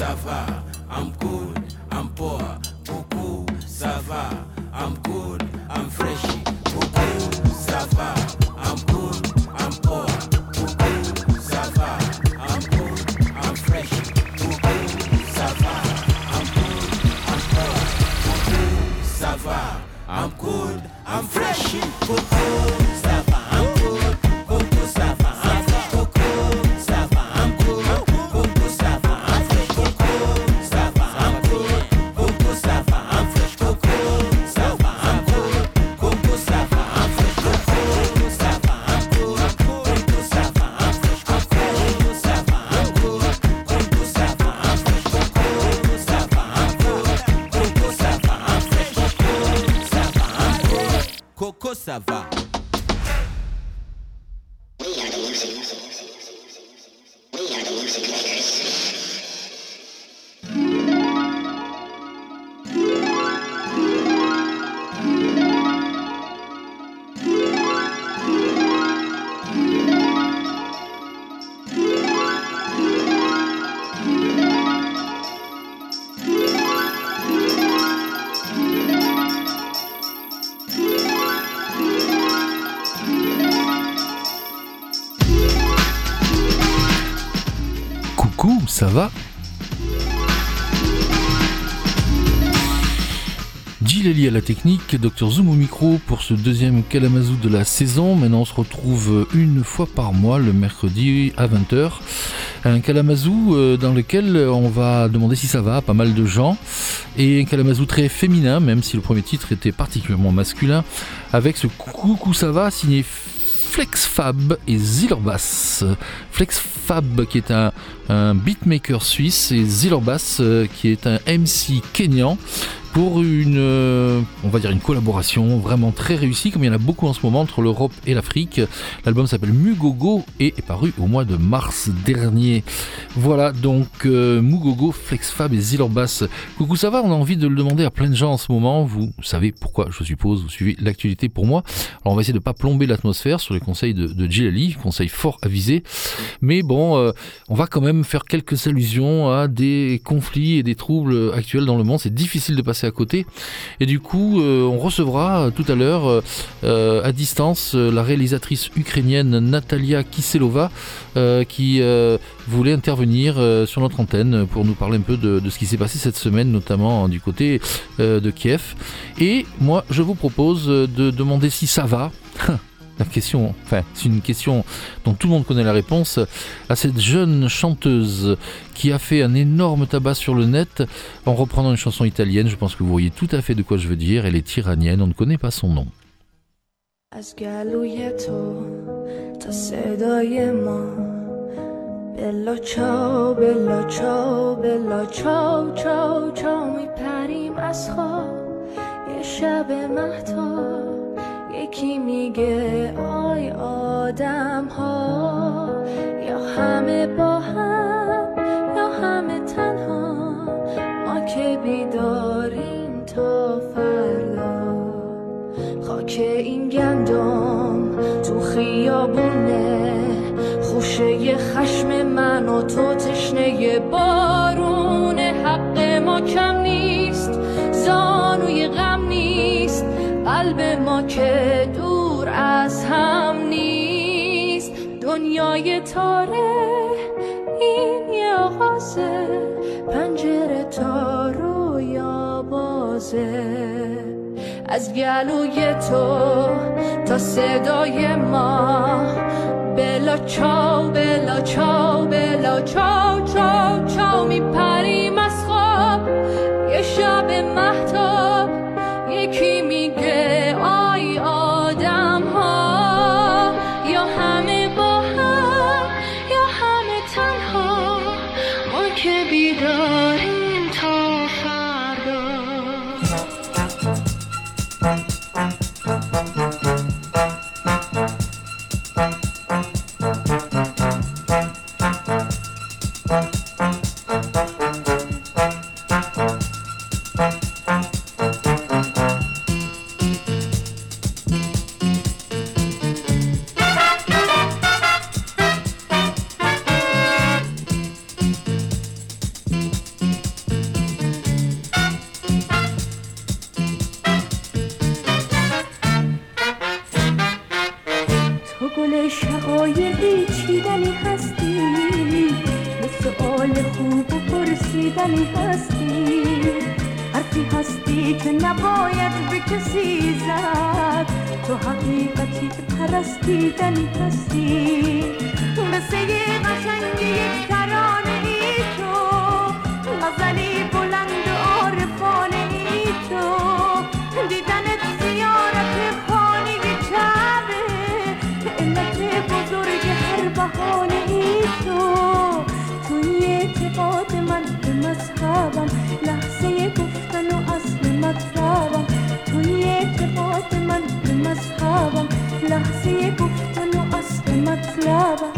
suffer. I'm cool. Technique, Dr Zoom au micro pour ce deuxième Kalamazoo de la saison. Maintenant on se retrouve une fois par mois le mercredi à 20h. Un Kalamazoo euh, dans lequel on va demander si ça va à pas mal de gens. Et un Kalamazoo très féminin, même si le premier titre était particulièrement masculin, avec ce Coucou ça va signé FlexFab et Zillerbas. FlexFab qui est un, beatmaker suisse et Zillerbas euh, qui est un MC kenyan pour une, euh, on va dire une collaboration vraiment très réussie, comme il y en a beaucoup en ce moment entre l'Europe et l'Afrique. L'album s'appelle Mugogo et est paru au mois de mars dernier. Voilà donc euh, Mugogo, FlexFab et Zilorbas. Coucou, ça va? On a envie de le demander à plein de gens en ce moment. Vous savez pourquoi, je suppose, vous suivez l'actualité pour moi. Alors on va essayer de ne pas plomber l'atmosphère sur les conseils de, de Gilali, conseils fort avisés. Mais bon, euh, on va quand même faire quelques allusions à des conflits et des troubles actuels dans le monde. C'est difficile de passer à côté. Et du coup, euh, on recevra euh, tout à l'heure euh, à distance la réalisatrice ukrainienne Natalia Kiselova qui voulait intervenir sur notre antenne pour nous parler un peu de, de ce qui s'est passé cette semaine, notamment du côté de Kiev. Et moi, je vous propose de demander si ça va. la question, enfin, c'est une question dont tout le monde connaît la réponse, à cette jeune chanteuse qui a fait un énorme tabac sur le net en reprenant une chanson italienne. Je pense que vous voyez tout à fait de quoi je veux dire. Elle est tyrannienne, on ne connaît pas son nom. یکی میگه آی آدم ها یا همه با هم یا همه تنها. ما که بیداریم تا فردا. خاک این گندم تو خیابونه خوشه خشم من و تو تشنه بارون حق ما کم نیست زانوی غم نیست قلب ما دنیای تاره این یه آغازه. پنجره تا رویا بازه از گلوی تو تا صدای ما. بلا چاو بلا چاو بلا چاو چاو چاو میپریم از خواب. یه شب محتاب club.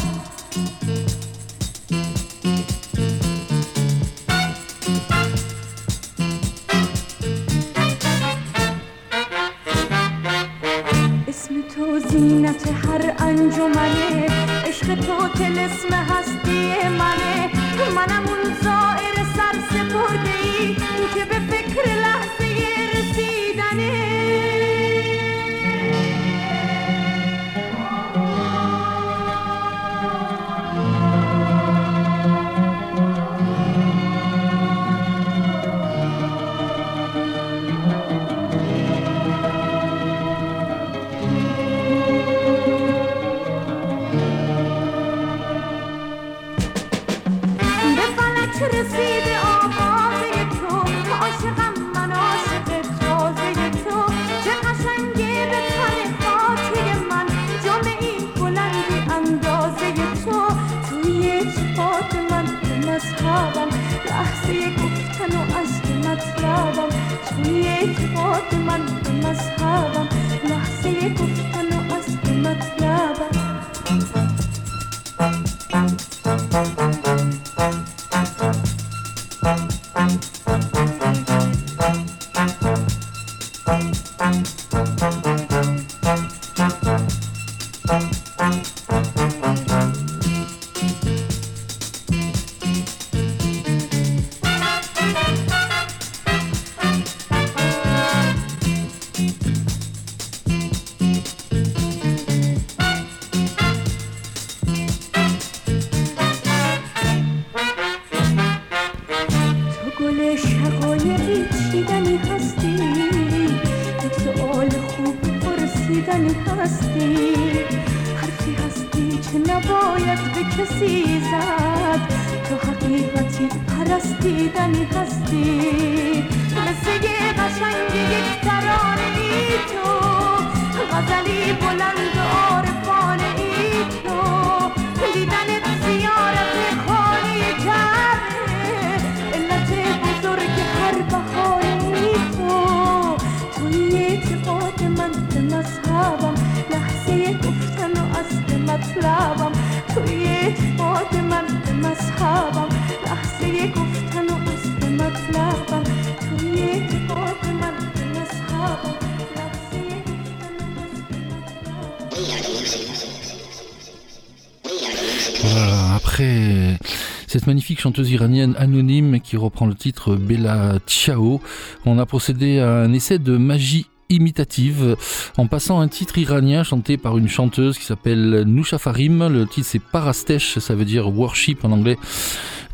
Chanteuse iranienne anonyme qui reprend le titre Bella Ciao, on a procédé à un essai de magie imitative en passant un titre iranien chanté par une chanteuse qui s'appelle Nusha Farim. Le titre c'est Parastesh, ça veut dire worship en anglais.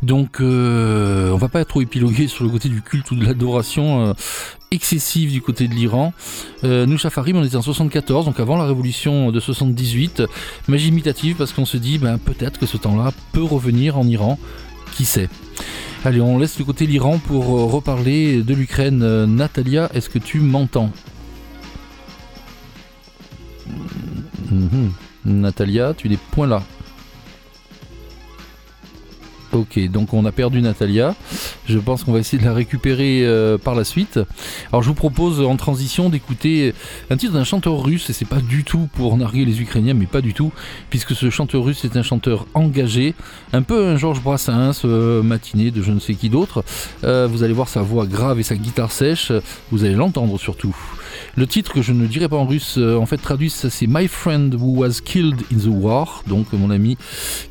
Donc euh, on va pas être trop épilogué sur le côté du culte ou de l'adoration euh, excessive du côté de l'Iran. Euh, Nusha Farim, on était en 74, donc avant la révolution de 78. Magie imitative parce qu'on se dit ben, peut-être que ce temps-là peut revenir en Iran. Qui sait Allez, on laisse le côté l'Iran pour euh, reparler de l'Ukraine. Euh, Natalia, est-ce que tu m'entends? Mhm. Natalia, tu n'es point là. Ok, donc on a perdu Natalia. Je pense qu'on va essayer de la récupérer euh, par la suite. Alors je vous propose en transition d'écouter un titre d'un chanteur russe, et c'est pas du tout pour narguer les Ukrainiens, mais pas du tout, puisque ce chanteur russe est un chanteur engagé, un peu un Georges Brassens, euh, matiné de je ne sais qui d'autre. Euh, vous allez voir sa voix grave et sa guitare sèche, vous allez l'entendre surtout. Le titre que je ne dirai pas en russe, euh, en fait traduit, ça, c'est My Friend Who Was Killed in the War, donc mon ami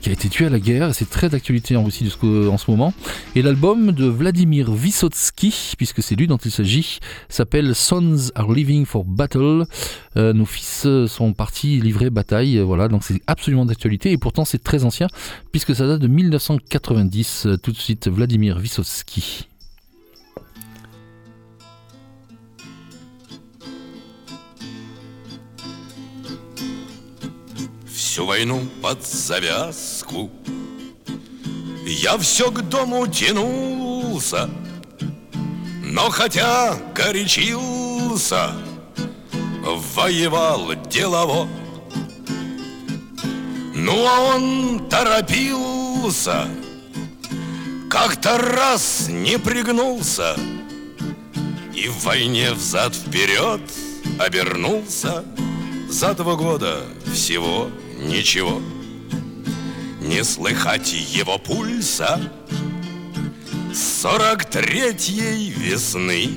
qui a été tué à la guerre, c'est très d'actualité en Russie en ce moment. Et l'album de Vladimir Vysotsky, puisque c'est lui dont il s'agit, s'appelle Sons Are Living for Battle. Euh, nos fils euh, sont partis livrer bataille, euh, voilà, donc c'est absolument d'actualité, et pourtant c'est très ancien, puisque ça date de 1990. Euh, Tout de suite, Vladimir Vysotsky. Всю войну под завязку. Я все к дому тянулся Но хотя горячился Воевал делово. Ну а он торопился Как-то раз не пригнулся И в войне взад-вперед обернулся За два года всего ничего. Не слыхать его пульса. Сорок третьей весны.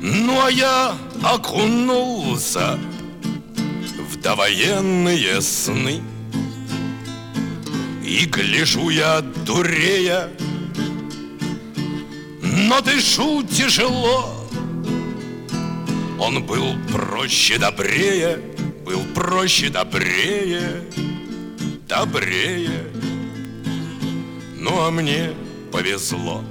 Ну а я окунулся В довоенные сны. И гляжу я дурея. Но дышу тяжело. Он был проще, добрее, был проще, добрее, добрее. Ну а мне повезло.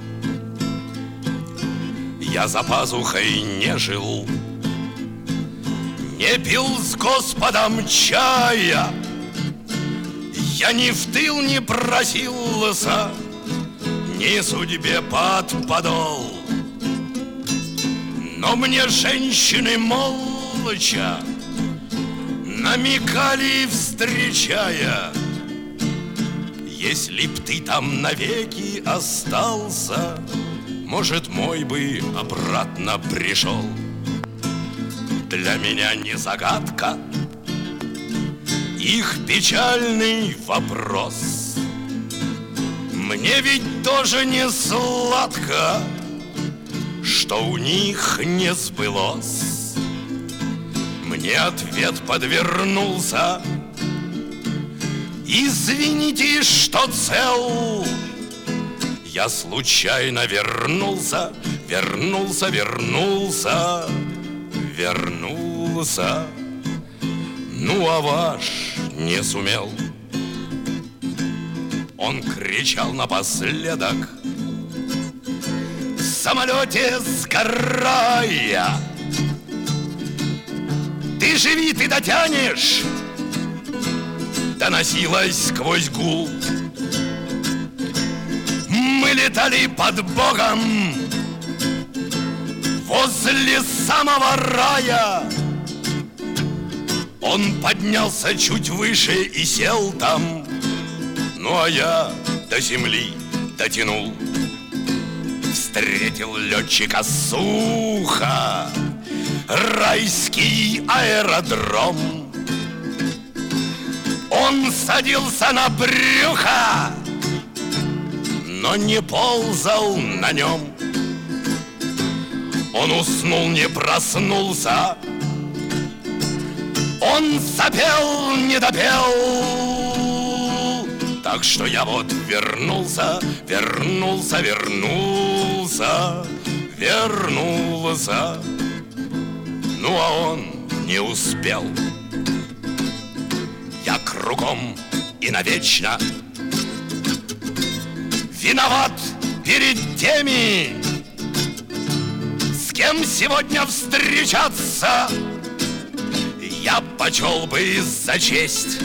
Я за пазухой не жил, не пил с Господом чая, я ни в тыл не просился, ни судьбе под подол. Но мне женщины молча Намекали, встречая Если б ты там навеки остался может, мой бы обратно пришел. Для меня не загадка их печальный вопрос. Мне ведь тоже не сладко, что у них не сбылось. Мне ответ подвернулся. Извините, что цел. Я случайно вернулся, вернулся, вернулся, вернулся. Ну, а ваш не сумел. Он кричал напоследок, в самолете сгорая. Ты живи, ты дотянешь, доносилась сквозь гул. Мы летали под Богом возле самого рая. Он поднялся чуть выше и сел там, ну а я до земли дотянул. Встретил летчика сухо, райский аэродром. Он садился на брюхо, но не ползал на нем. Он уснул, не проснулся, он запел, не допел. Так что я вот вернулся, вернулся, вернулся, вернулся. Ну а он не успел. Я кругом и навечно виноват перед теми, с кем сегодня встречаться я почел бы за честь.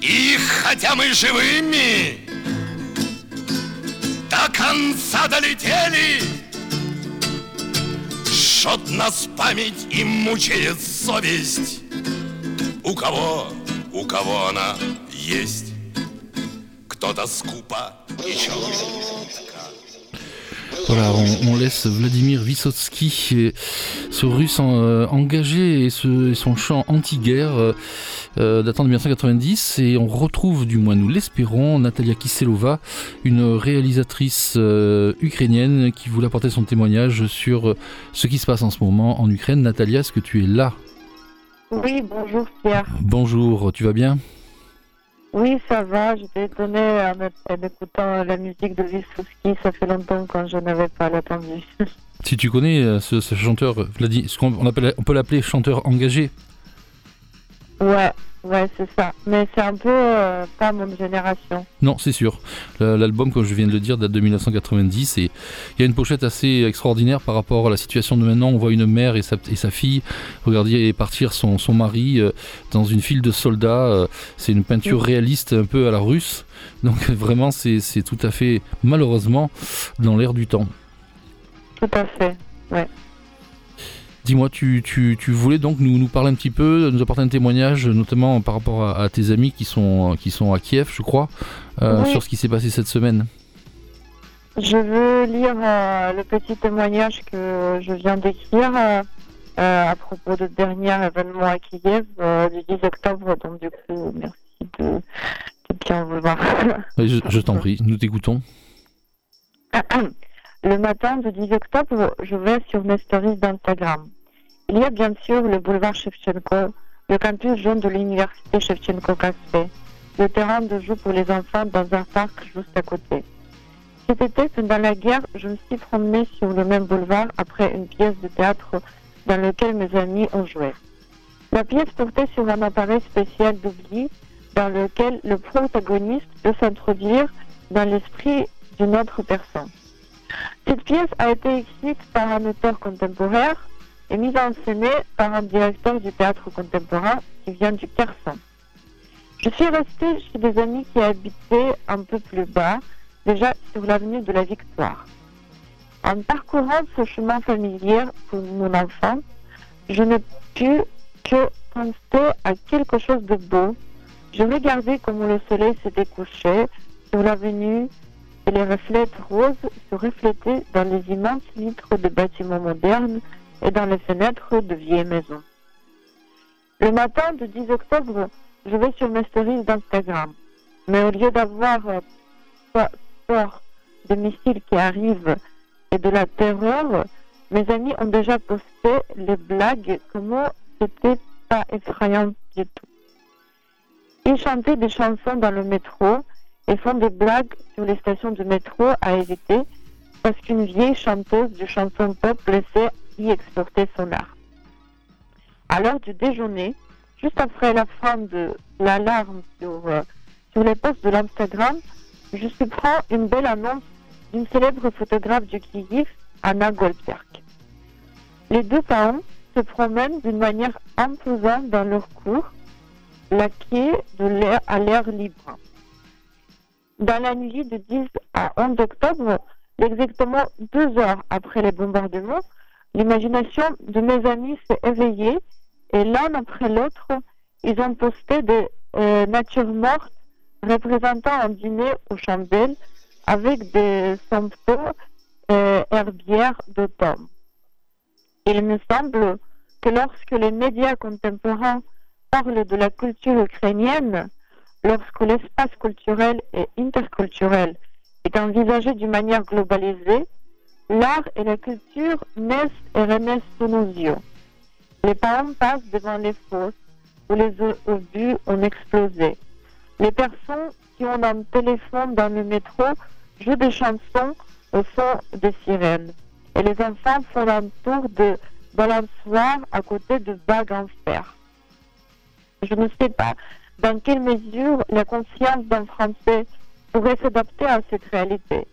И хотя мы живыми до конца долетели, Жжет нас память и мучает совесть. У кого, у кого она есть, кто-то скупо и четко. Voilà, on, on laisse Vladimir Vysotsky, ce russe euh, engagé et, ce, et son chant anti-guerre euh, euh, datant de 1990 et on retrouve, du moins nous l'espérons, Natalia Kiselova, une réalisatrice euh, ukrainienne qui voulait apporter son témoignage sur ce qui se passe en ce moment en Ukraine. Natalia, est-ce que tu es là? Oui, bonjour Pierre. Bonjour, tu vas bien? Oui, ça va. J'étais étonnée en, écoutant la musique de Vysotsky. Ça fait longtemps que je n'avais pas l'attendu. Si tu connais euh, ce, chanteur, ce qu'on on appelle- on peut l'appeler chanteur engagé, ouais, ouais, c'est ça. Mais c'est un peu euh, pas mon génération. Non, c'est sûr. L'album, comme je viens de le dire, date de 1990 et il y a une pochette assez extraordinaire par rapport à la situation de maintenant. On voit une mère et sa, et sa fille regarder partir son, son mari euh, dans une file de soldats. euh, C'est une peinture réaliste un peu à la russe. Donc vraiment, c'est tout à fait, malheureusement, dans l'air du temps. Tout à fait. Dis-moi, tu, tu, tu voulais donc nous, nous parler un petit peu, nous apporter un témoignage, notamment par rapport à, à tes amis qui sont, qui sont à Kiev, je crois, euh, Oui. sur ce qui s'est passé cette semaine. Je veux lire euh, le petit témoignage que je viens d'écrire euh, à propos de dernier événement à Kiev du 10 octobre. Donc du coup, merci de, de bien vouloir. Je je t'en prie, nous t'écoutons. Le matin du 10 octobre, je vais sur mes stories d'Instagram. Il y a bien sûr le boulevard Shevchenko, le campus jaune de l'université Shevchenko Caspé, le terrain de jeu pour les enfants dans un parc juste à côté. Cet été, pendant la guerre, je me suis promenée sur le même boulevard après une pièce de théâtre dans laquelle mes amis ont joué. La pièce portait sur un appareil spécial d'oubli dans lequel le protagoniste peut s'introduire dans l'esprit d'une autre personne. Cette pièce a été écrite par un auteur contemporain et mise en scène par un directeur du théâtre contemporain qui vient du Kherson. Je suis restée chez des amis qui habitaient un peu plus bas, déjà sur l'avenue de la Victoire. En parcourant ce chemin familier pour mon enfant, je n'ai pu que penser à quelque chose de beau. Je regardais comment le soleil s'était couché sur l'avenue les reflets roses se reflétaient dans les immenses vitres de bâtiments modernes et dans les fenêtres de vieilles maisons. Le matin du 10 octobre, je vais sur mes stories d'Instagram. Mais au lieu d'avoir euh, pe- peur des missiles qui arrivent et de la terreur, mes amis ont déjà posté les blagues comment c'était pas effrayant du tout. Ils chantaient des chansons dans le métro et font des blagues sur les stations de métro à éviter parce qu'une vieille chanteuse de chansons pop laissait y exporter son art. À l'heure du déjeuner, juste après la fin de l'alarme sur, euh, les posts de l'Instagram, je surprends une belle annonce d'une célèbre photographe du Kiev, Anna Goldberg. Les deux parents se promènent d'une manière imposante dans leur cours, laquée de l'air à l'air libre. Dans la nuit de 10 à 11 octobre, exactement deux heures après les bombardements, l'imagination de mes amis s'est éveillée et l'un après l'autre, ils ont posté des euh, natures mortes représentant un dîner aux chandelles avec des symptômes euh, herbières d'automne. Il me semble que lorsque les médias contemporains parlent de la culture ukrainienne, lorsque l'espace culturel et interculturel est envisagé d'une manière globalisée, l'art et la culture naissent et renaissent sous nos yeux. Les parents passent devant les fosses où les obus ont explosé. Les personnes qui ont un téléphone dans le métro jouent des chansons au son des sirènes. Et les enfants font un tour de balançoire à côté de bagues en fer. Je ne sais pas dans quelle mesure la conscience d'un Français pourrait s'adapter à cette réalité.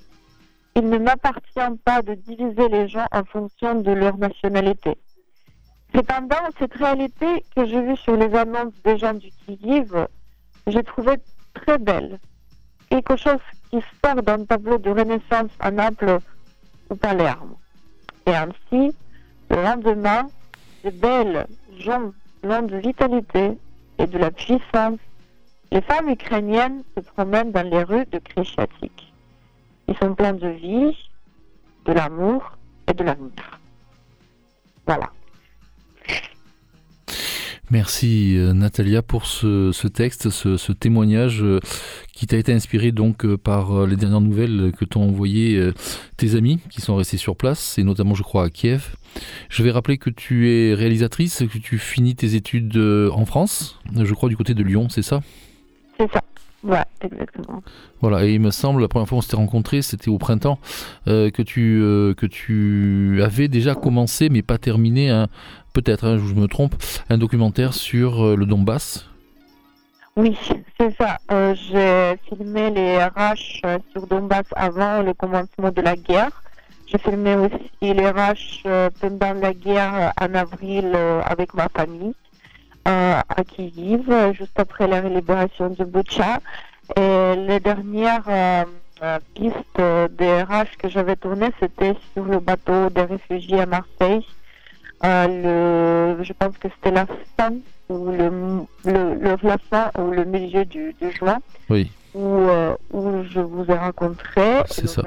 Il ne m'appartient pas de diviser les gens en fonction de leur nationalité. Cependant, cette réalité que j'ai vue sur les annonces des gens du Kiev, j'ai trouvé très belle. Quelque chose qui sort d'un tableau de Renaissance à Naples ou Palerme. Et ainsi, le lendemain, de belles gens pleins de vitalité et de la puissance, les femmes ukrainiennes se promènent dans les rues de Kreshchatik. Ils sont pleins de vie, de l'amour et de l'avenir. Voilà. Merci euh, Natalia pour ce, ce texte, ce, ce témoignage euh, qui t'a été inspiré donc euh, par les dernières nouvelles que t'ont envoyées tes amis qui sont restés sur place et notamment je crois à Kiev. Je vais rappeler que tu es réalisatrice, que tu finis tes études en France, je crois du côté de Lyon, c'est ça? C'est ça. Ouais, exactement. Voilà, et il me semble, la première fois qu'on s'était rencontrés, c'était au printemps, euh, que, tu, euh, que tu avais déjà commencé, mais pas terminé, un- peut-être, hein, je me trompe, un documentaire sur euh, le Donbass. Oui, c'est ça. Euh, j'ai filmé les RH euh, sur Donbass avant le commencement de la guerre. J'ai filmé aussi les RH pendant la guerre en avril avec ma famille à Kiev, juste après la libération de Butcha. Et les dernières euh, pistes des RH que j'avais tournées, c'était sur le bateau des réfugiés à Marseille. Euh, le, je pense que c'était la fin ou le, le, le, la fin ou le milieu du, du juin Oui, où, euh, où je vous ai rencontré. C'est ça.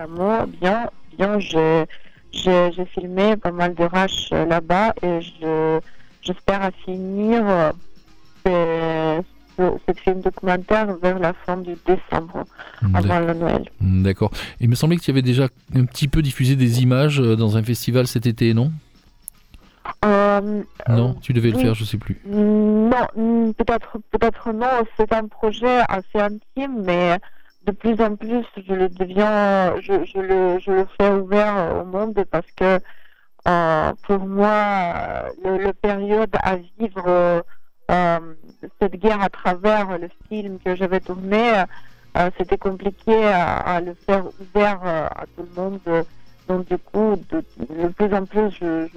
bien, bien, j'ai, j'ai, filmé pas mal de rush euh, là-bas et je, j'espère à finir ce, ce, film documentaire vers la fin du décembre, avant le Noël. d'accord. Il me semblait que tu avais déjà un petit peu diffusé des images dans un festival cet été, non? Euh, Non, tu devais le faire, je sais plus. Non, mm, peut-être, peut-être non. C'est un projet assez intime, mais de plus en plus, je le deviens, je, je le, je le fais ouvert au monde parce que euh, pour moi, le, le période à vivre euh, cette guerre à travers le film que j'avais tourné, c'était compliqué à, à le faire ouvert à tout le monde. Donc du coup, de, plus en plus, je,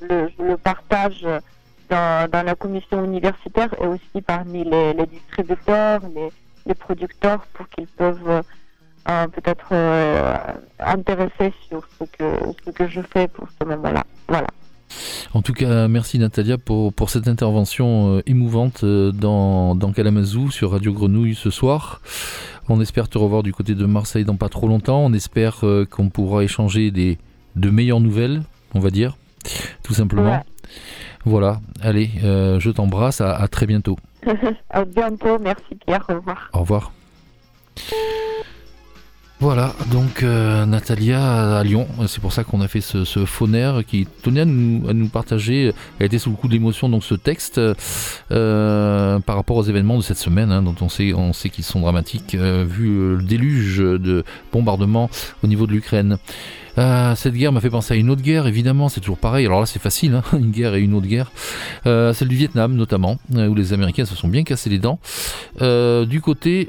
le- partage dans, la commission universitaire et aussi parmi les, distributeurs, les, producteurs pour qu'ils peuvent euh, peut-être euh, intéresser sur ce que je fais pour ce moment-là. Voilà. En tout cas, merci Natalia pour, pour cette intervention euh, émouvante euh, dans, dans Kalamazoo sur Radio Grenouille ce soir. On espère te revoir du côté de Marseille dans pas trop longtemps. On espère euh, qu'on pourra échanger des, de meilleures nouvelles, on va dire, tout simplement. Ouais. Voilà, allez, euh, je t'embrasse, à, à très bientôt. à bientôt, merci Pierre, au revoir. Au revoir. Voilà, donc euh, Natalia à Lyon, c'est pour ça qu'on a fait ce, ce qui tenait à nous, à nous partager, elle était sous le coup de l'émotion, donc ce texte euh, par rapport aux événements de cette semaine, hein, dont on sait, on sait qu'ils sont dramatiques, euh, vu le déluge de bombardements au niveau de l'Ukraine. Euh, cette guerre m'a fait penser à une autre guerre, évidemment, c'est toujours pareil. Alors là, c'est facile, hein, une guerre et une autre guerre. Euh, celle du Vietnam, notamment, euh, où les Américains se sont bien cassés les dents. Du côté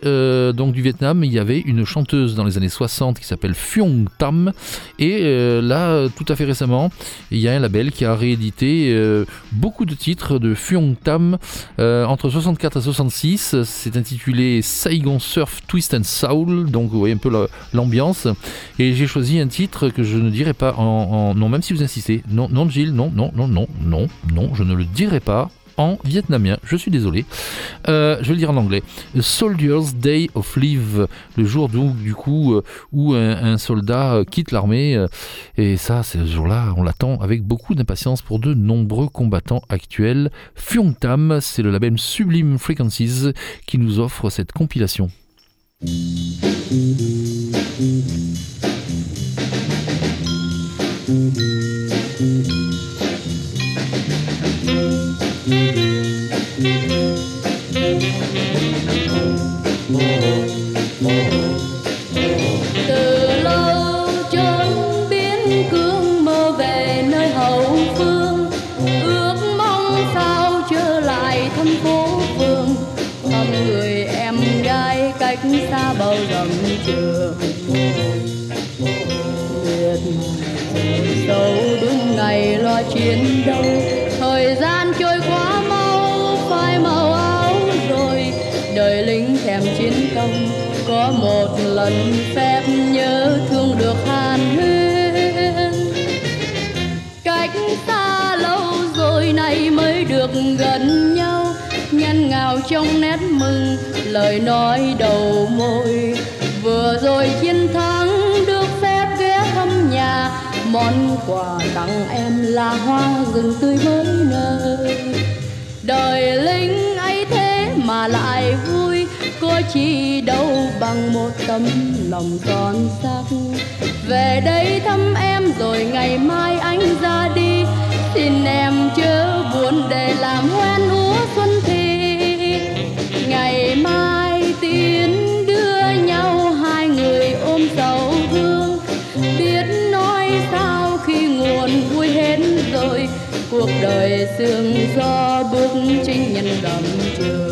donc du Vietnam, il y avait une chanteuse dans les années 60 qui s'appelle Phuong Tam. Et là, tout à fait récemment, il y a un label qui a réédité beaucoup de titres de Phuong Tam entre 64 et 66. C'est intitulé Saigon Surf Twist and Soul. Donc vous voyez un peu la- l'ambiance. Et j'ai choisi un titre que je ne dirai pas en, non même si vous insistez. Non non Gilles non non non non non non je ne le dirai pas en vietnamien. Je suis désolé. Euh, je vais le dire en anglais. Soldiers Day of Leave le jour donc du coup euh, où un, soldat euh, quitte l'armée et ça ce jour-là on l'attend avec beaucoup d'impatience pour de nombreux combattants actuels. Phuong Tam c'est le label Sublime Frequencies qui nous offre cette compilation Mm-hmm. Lần phép nhớ thương được hàn huyên. Cách xa lâu rồi này mới được gần nhau nhăn ngào trong nét mừng, lời nói đầu môi. Vừa rồi chiến thắng được phép ghé thăm nhà, món quà tặng em là hoa rừng tươi mới nở đời lính ấy thế mà lại vui có chi đâu bằng một tấm lòng son sắc về đây thăm em rồi ngày mai anh ra đi. Xin em chớ buồn để làm hoen úa xuân thì. Ngày mai tiến đưa nhau hai người ôm sầu thương. Biết nói sao khi nguồn vui hết rồi. Cuộc đời sương gió bước chinh nhân đầm trường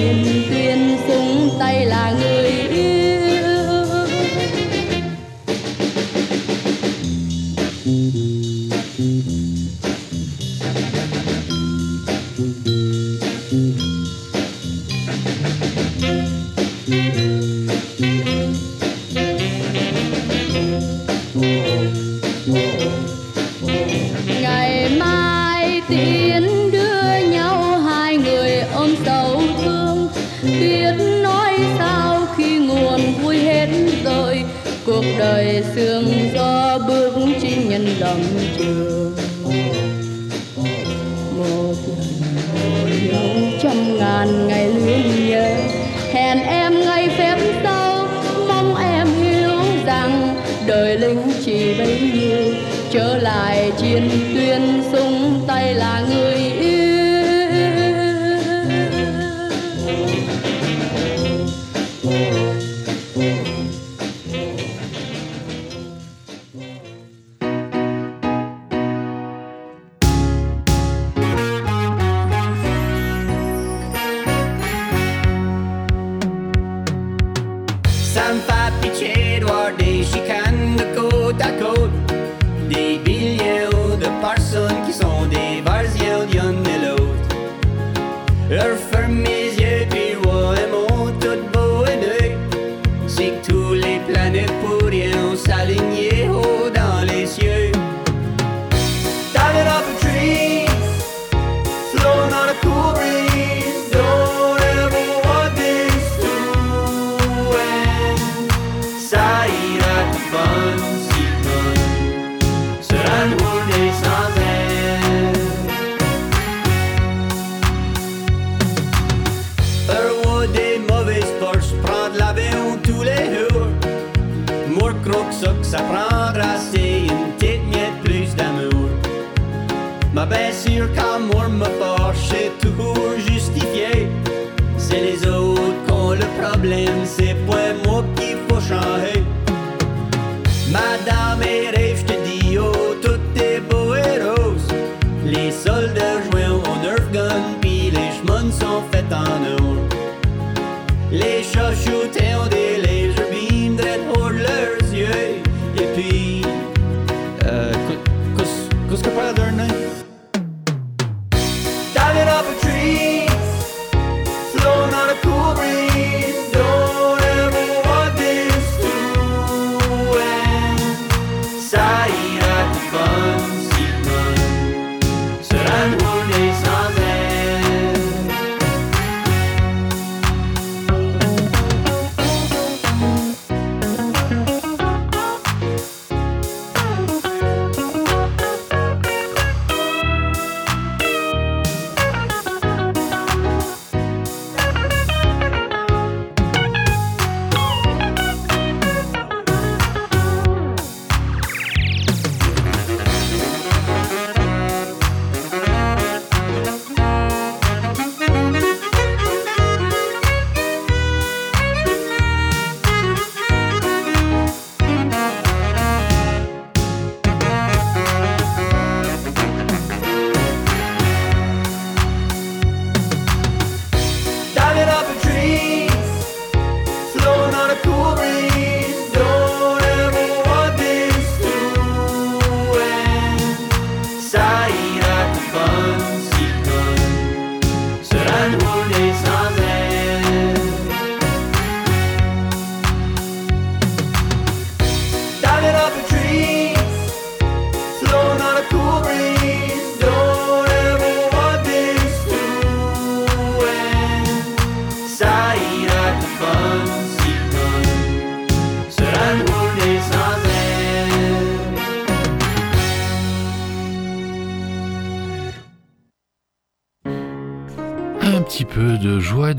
lại chiến tuyến súng tay là người yêu. Ngày mai tiến biết nói sao khi nguồn vui hết rồi. Cuộc đời sương gió bước chinh nhân lầm trường. Một lần yêu trăm ngàn ngày luyến nhớ. Hẹn em ngày phép sau, mong em hiểu rằng đời lính chỉ bấy nhiêu. Trở lại chiến tuyến súng tay là người c'est pas moi qu'il faut changer. Madame et rêve, je te dis, oh, tout est beau et rose. Les soldats jouent au Nerf gun, puis les chemins sont faits en or. Les chats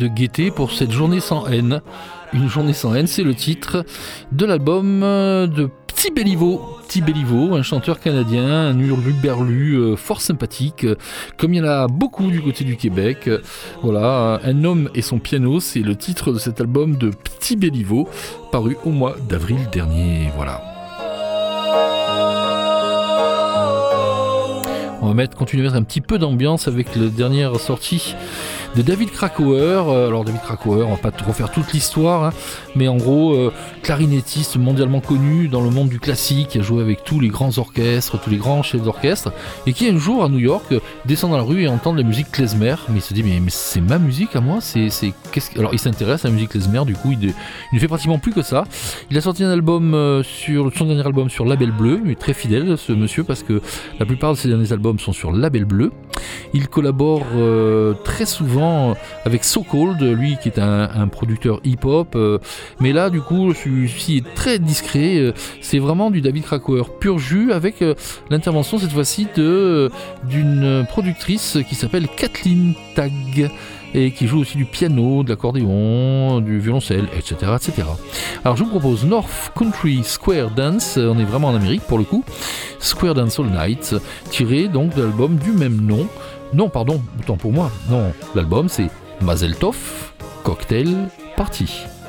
de gaieté pour cette journée sans haine. Une journée sans haine, c'est le titre de l'album de Petit Béliveau. Petit Béliveau, un chanteur canadien, un hurluberlu euh, fort sympathique, euh, comme il y en a beaucoup du côté du Québec. Voilà, Un homme et son piano, c'est le titre de cet album de Petit Béliveau, paru au mois d'avril dernier. Voilà. On va mettre, continuer à mettre un petit peu d'ambiance avec la dernière sortie de David Krakauer. Euh, Alors David Krakauer, on va pas trop faire toute l'histoire, hein, mais en gros, euh, clarinettiste mondialement connu dans le monde du classique, qui a joué avec tous les grands orchestres, tous les grands chefs d'orchestre, et qui un jour à New York descend dans la rue et entend la musique klezmer, mais il se dit mais, c'est ma musique à moi, c'est alors il s'intéresse à la musique klezmer, du coup il, il ne fait pratiquement plus que ça. Il a sorti un album euh, sur son dernier album sur Label Bleu, mais très fidèle ce monsieur parce que la plupart de ses derniers albums sont sur Label Bleu. Il collabore euh, très souvent avec So Cold, lui qui est un, producteur hip-hop. euh, mais là, du coup, celui-ci est très discret. euh, c'est vraiment du David Krakauer pur jus avec euh, l'intervention cette fois-ci euh, d'une productrice qui s'appelle Kathleen Tag et qui joue aussi du piano, de l'accordéon, du violoncelle, etc., etc. Alors je vous propose North Country Square Dance, on est vraiment en Amérique pour le coup, Square Dance All Night, tiré donc de l'album du même nom. Non, pardon, autant pour moi, non, l'album c'est Mazel Tov, Cocktail Party.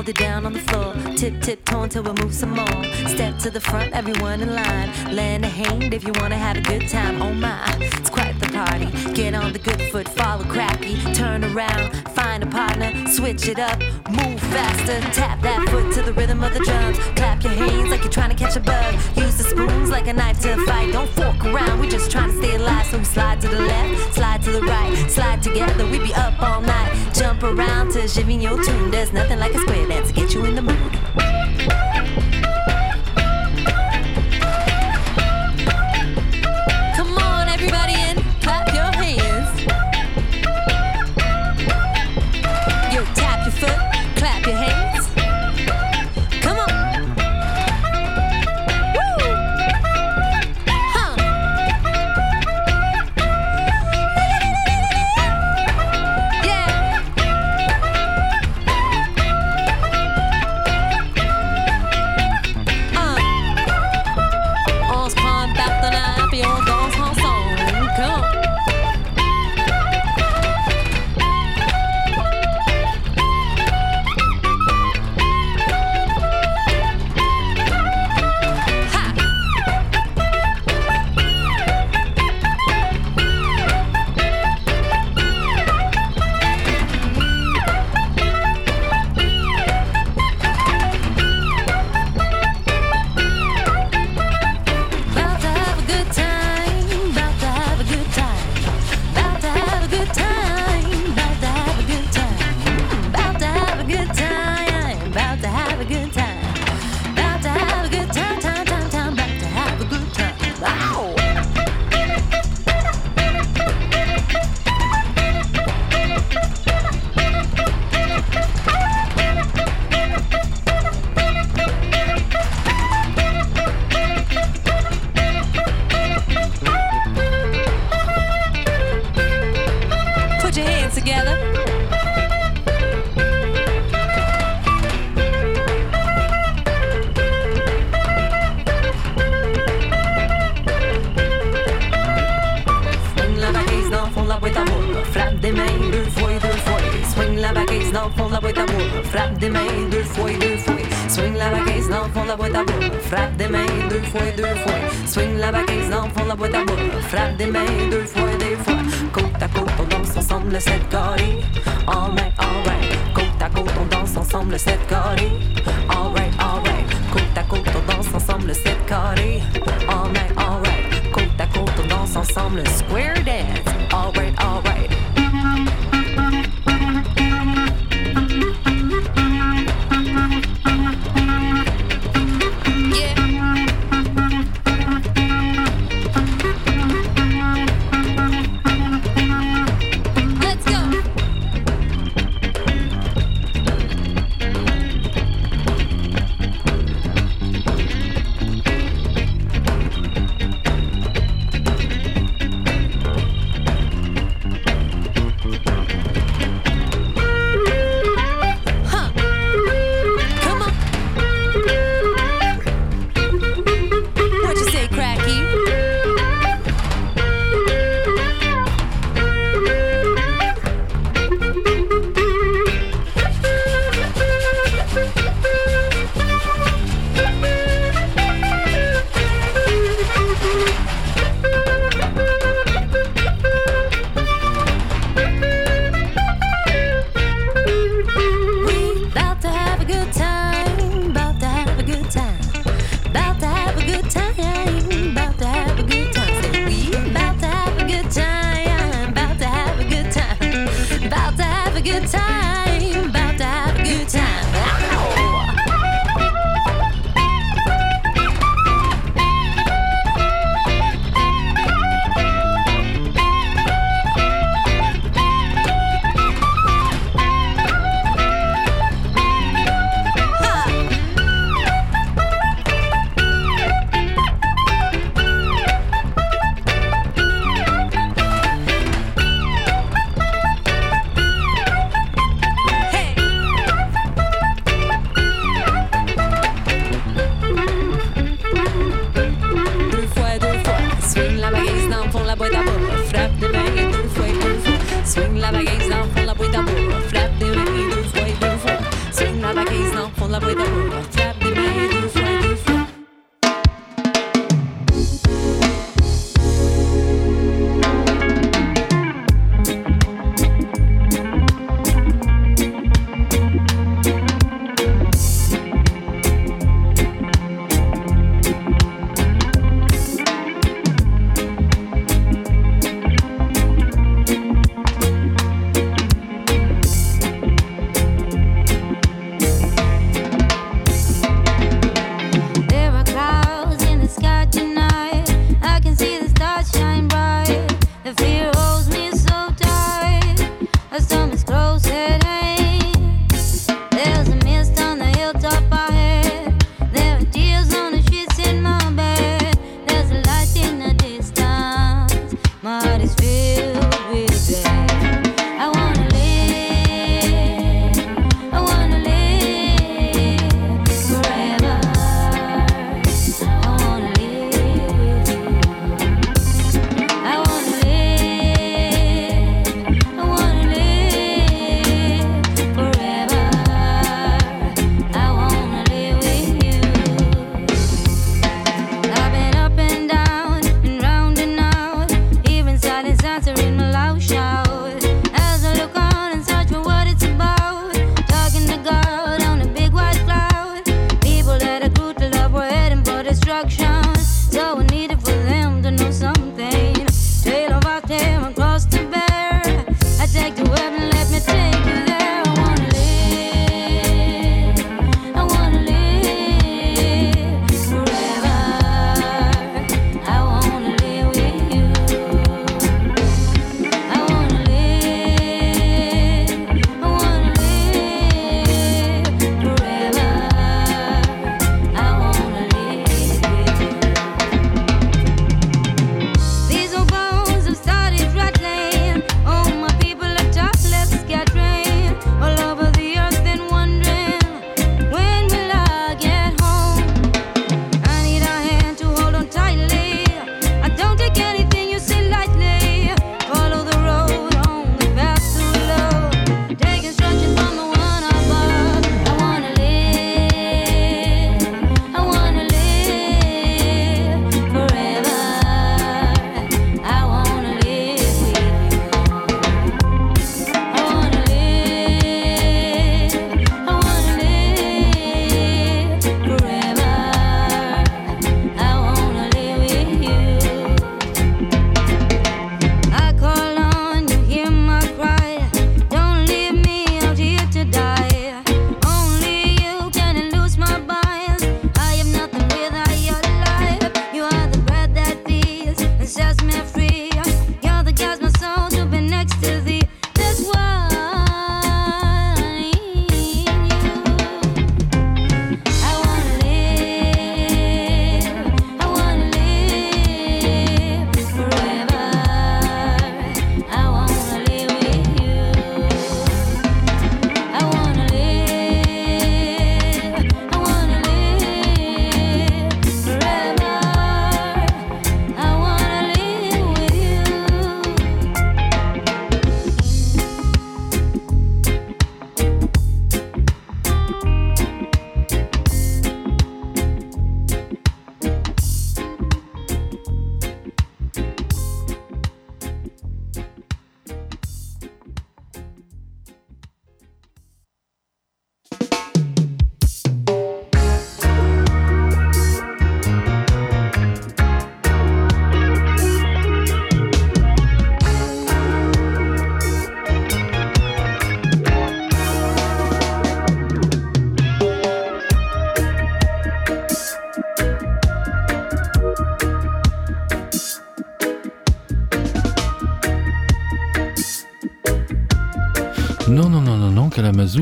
Hold it down on the floor. Tip, tip, toe until we move some more. Step to the front, everyone in line. Lend a hand if you wanna have a good time. Oh my, it's quite the party. Get on the good foot, follow cracky. Turn around, find a partner, switch it up, move faster. Tap that foot to the rhythm of the drums. Clap your hands like you're trying to catch a bug. Use the spoons like a knife to fight. Don't fork around, we're just trying to stay alive. So we slide to the left, slide to the right, slide together. We be up all night. Jump around to Jimmy tune. There's nothing like a square dance to get you in the mood.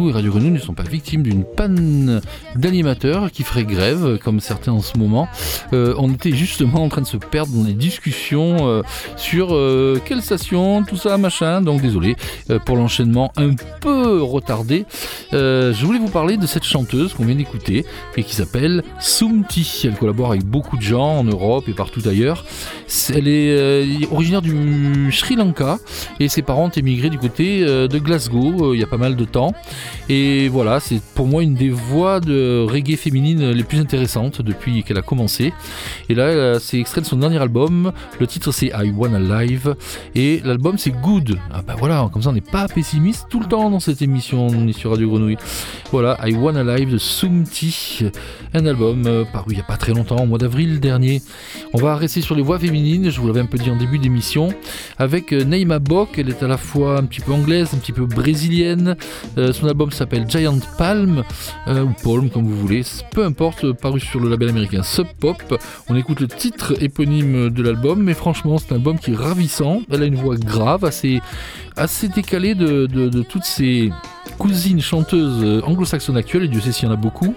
Et Radio Grenouille ne sont pas victimes d'une panne d'animateurs qui ferait grève, comme certains en ce moment. Euh, on était justement en train de se perdre dans des discussions euh, sur euh, quelle station, tout ça, machin. Donc désolé pour l'enchaînement un peu retardé. Je voulais vous parler de cette chanteuse qu'on vient d'écouter et qui s'appelle Sumti. Elle collabore avec beaucoup de gens en Europe et partout ailleurs. Elle est originaire du Sri Lanka et ses parents ont émigré du côté de Glasgow il y a pas mal de temps. Et voilà, c'est pour moi une des voix de reggae féminine les plus intéressantes depuis qu'elle a commencé. Et là, c'est extrait de son dernier album. Le titre c'est I Wanna Live et l'album c'est Good. Ah bah voilà, comme ça on n'est pas pessimiste tout le temps dans cette émission. On est sur Radio Grenouille. Voilà, I Wanna Live de Sumti, un album euh, paru il n'y a pas très longtemps, au mois d'avril dernier. On va rester sur les voix féminines, je vous l'avais un peu dit en début d'émission, avec euh, Neima Bok, elle est à la fois un petit peu anglaise, un petit peu brésilienne. Euh, son album s'appelle Giant Palm, ou Palm comme vous voulez, peu importe, euh, paru sur le label américain Sub Pop. On écoute le titre éponyme de l'album, mais franchement c'est un album qui est ravissant. Elle a une voix grave, assez, décalée de, toutes ces cousines chanteuses euh, anglo-saxonnes actuelles, et Dieu sait s'il y en a beaucoup.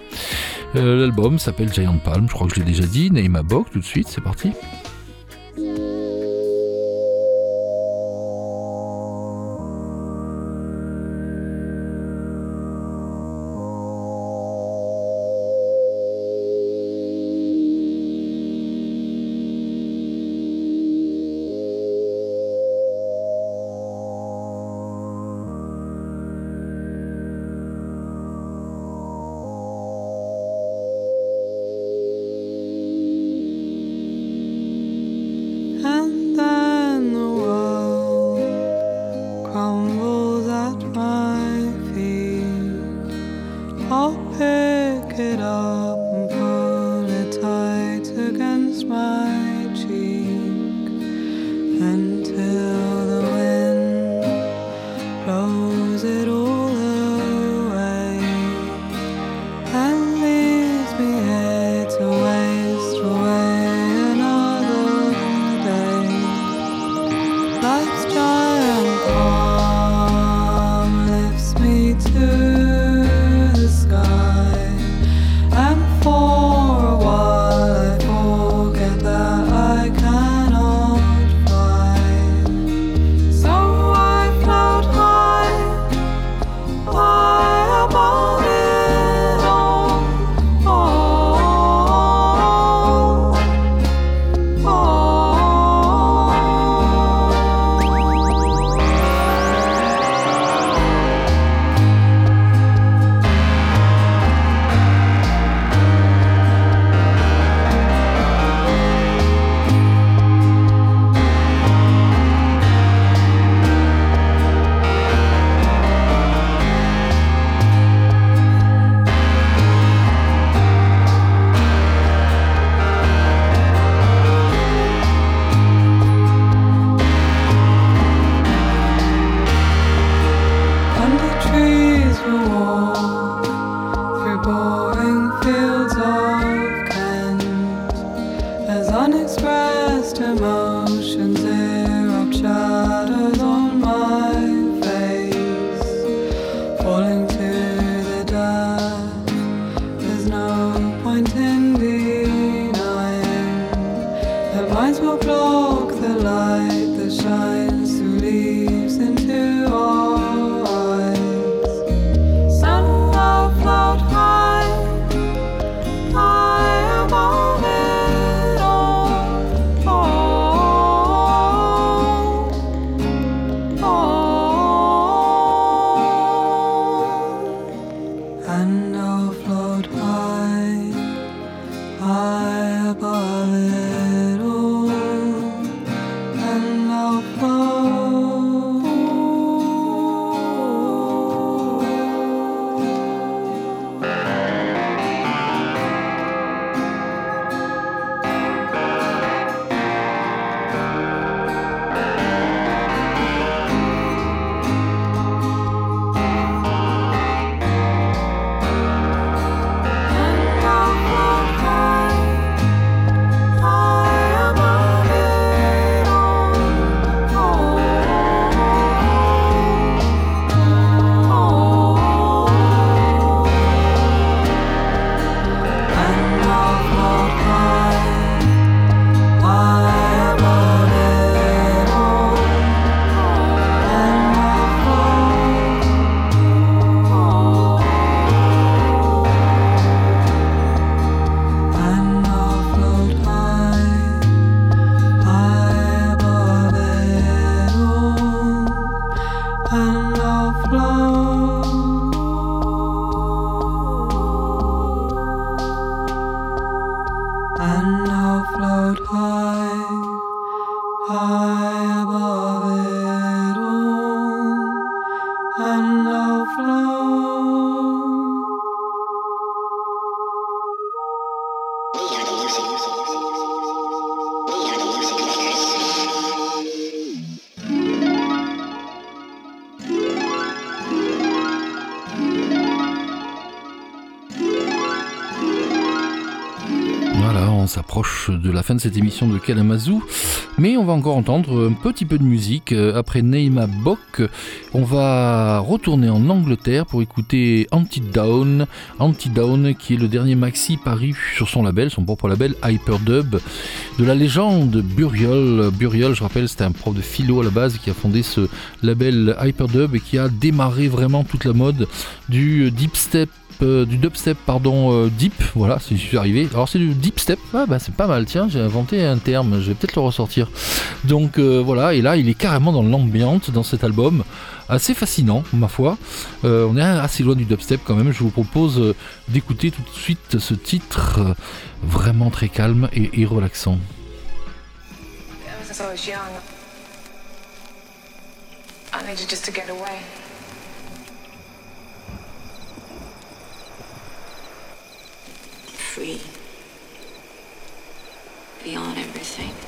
Euh, L'album s'appelle Giant Palm, je crois que je l'ai déjà dit. Neima Bok, tout de suite, c'est parti. De cette émission de Kalamazoo, mais on va encore entendre un petit peu de musique. Euh, Après Neima Bock, on va retourner en Angleterre pour écouter Anti-Down, Anti-Down qui est le dernier maxi paru sur son label, son propre label Hyperdub, de la légende Burial. Burial, je rappelle, c'était un prof de philo à la base qui a fondé ce label Hyperdub et qui a démarré vraiment toute la mode du deep step euh, du dubstep pardon euh, deep voilà c'est je suis arrivé. Alors c'est du deep step. Ah bah c'est pas mal. Tiens j'ai inventé un terme. Je vais peut-être le ressortir. Donc euh, voilà. Et là il est carrément dans l'ambiance dans cet album. Assez fascinant ma foi. On est assez loin du dubstep quand même. Je vous propose d'écouter tout de suite ce titre vraiment très calme et, et relaxant. I needed just to get away. Beyond everything.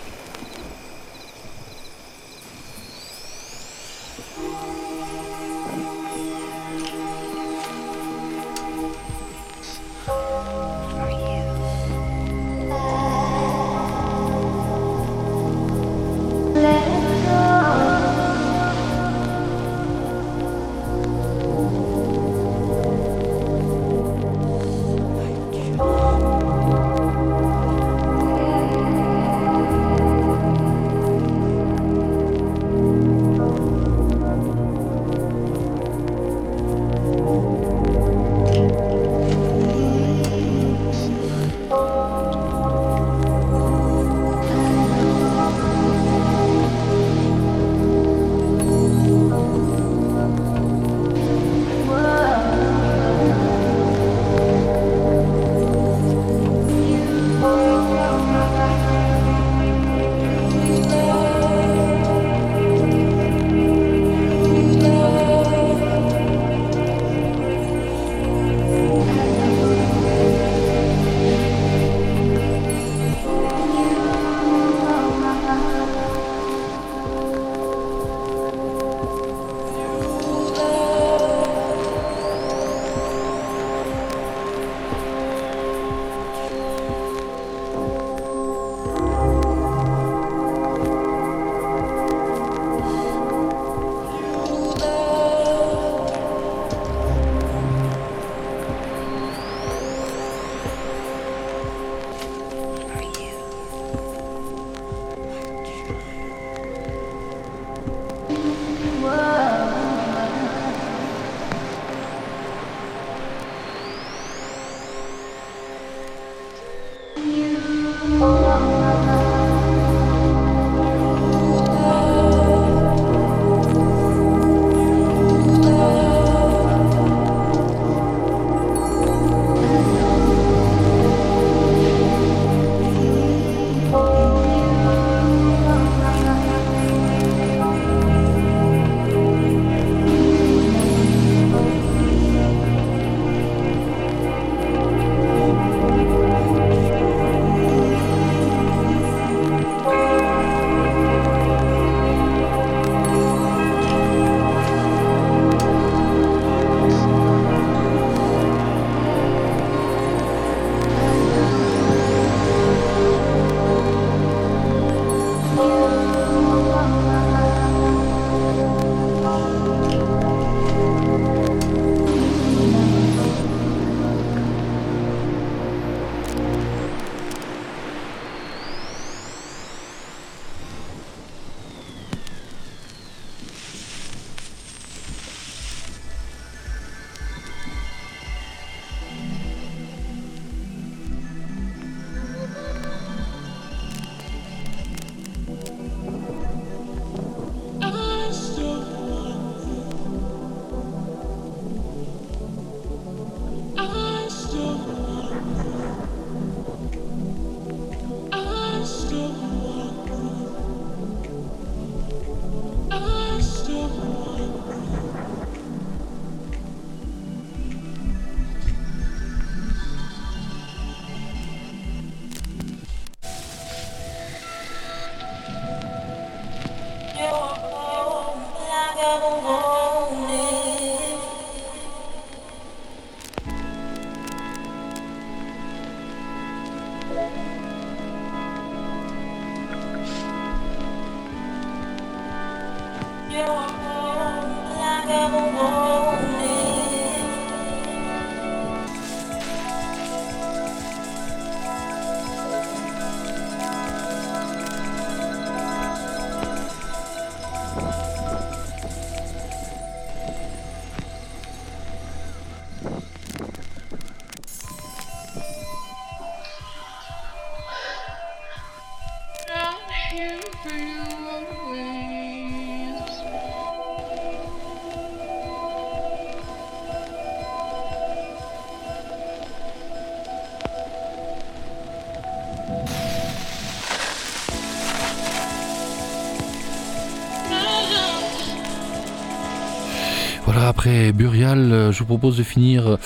Burial, euh, je vous propose de finir euh,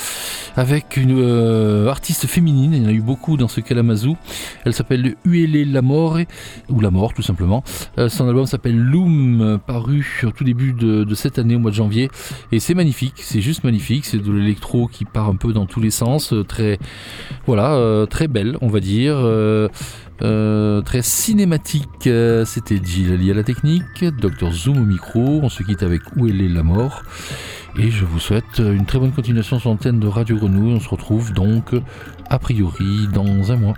avec une euh, artiste féminine. Il y en a eu beaucoup dans ce Kalamazoo. Elle s'appelle Uele La Mort, ou La Mort tout simplement. Euh, son album s'appelle Loom, paru au tout début de, cette année, au mois de janvier. Et c'est magnifique, c'est juste magnifique. C'est de l'électro qui part un peu dans tous les sens. euh, Très, voilà, euh, très belle, on va dire. Très cinématique. C'était Gilles Ali à la technique, Dr Zoom au micro. On se quitte avec Où est la mort. Et je vous souhaite une très bonne continuation sur l'antenne de Radio Grenouille. On se retrouve donc a priori dans un mois.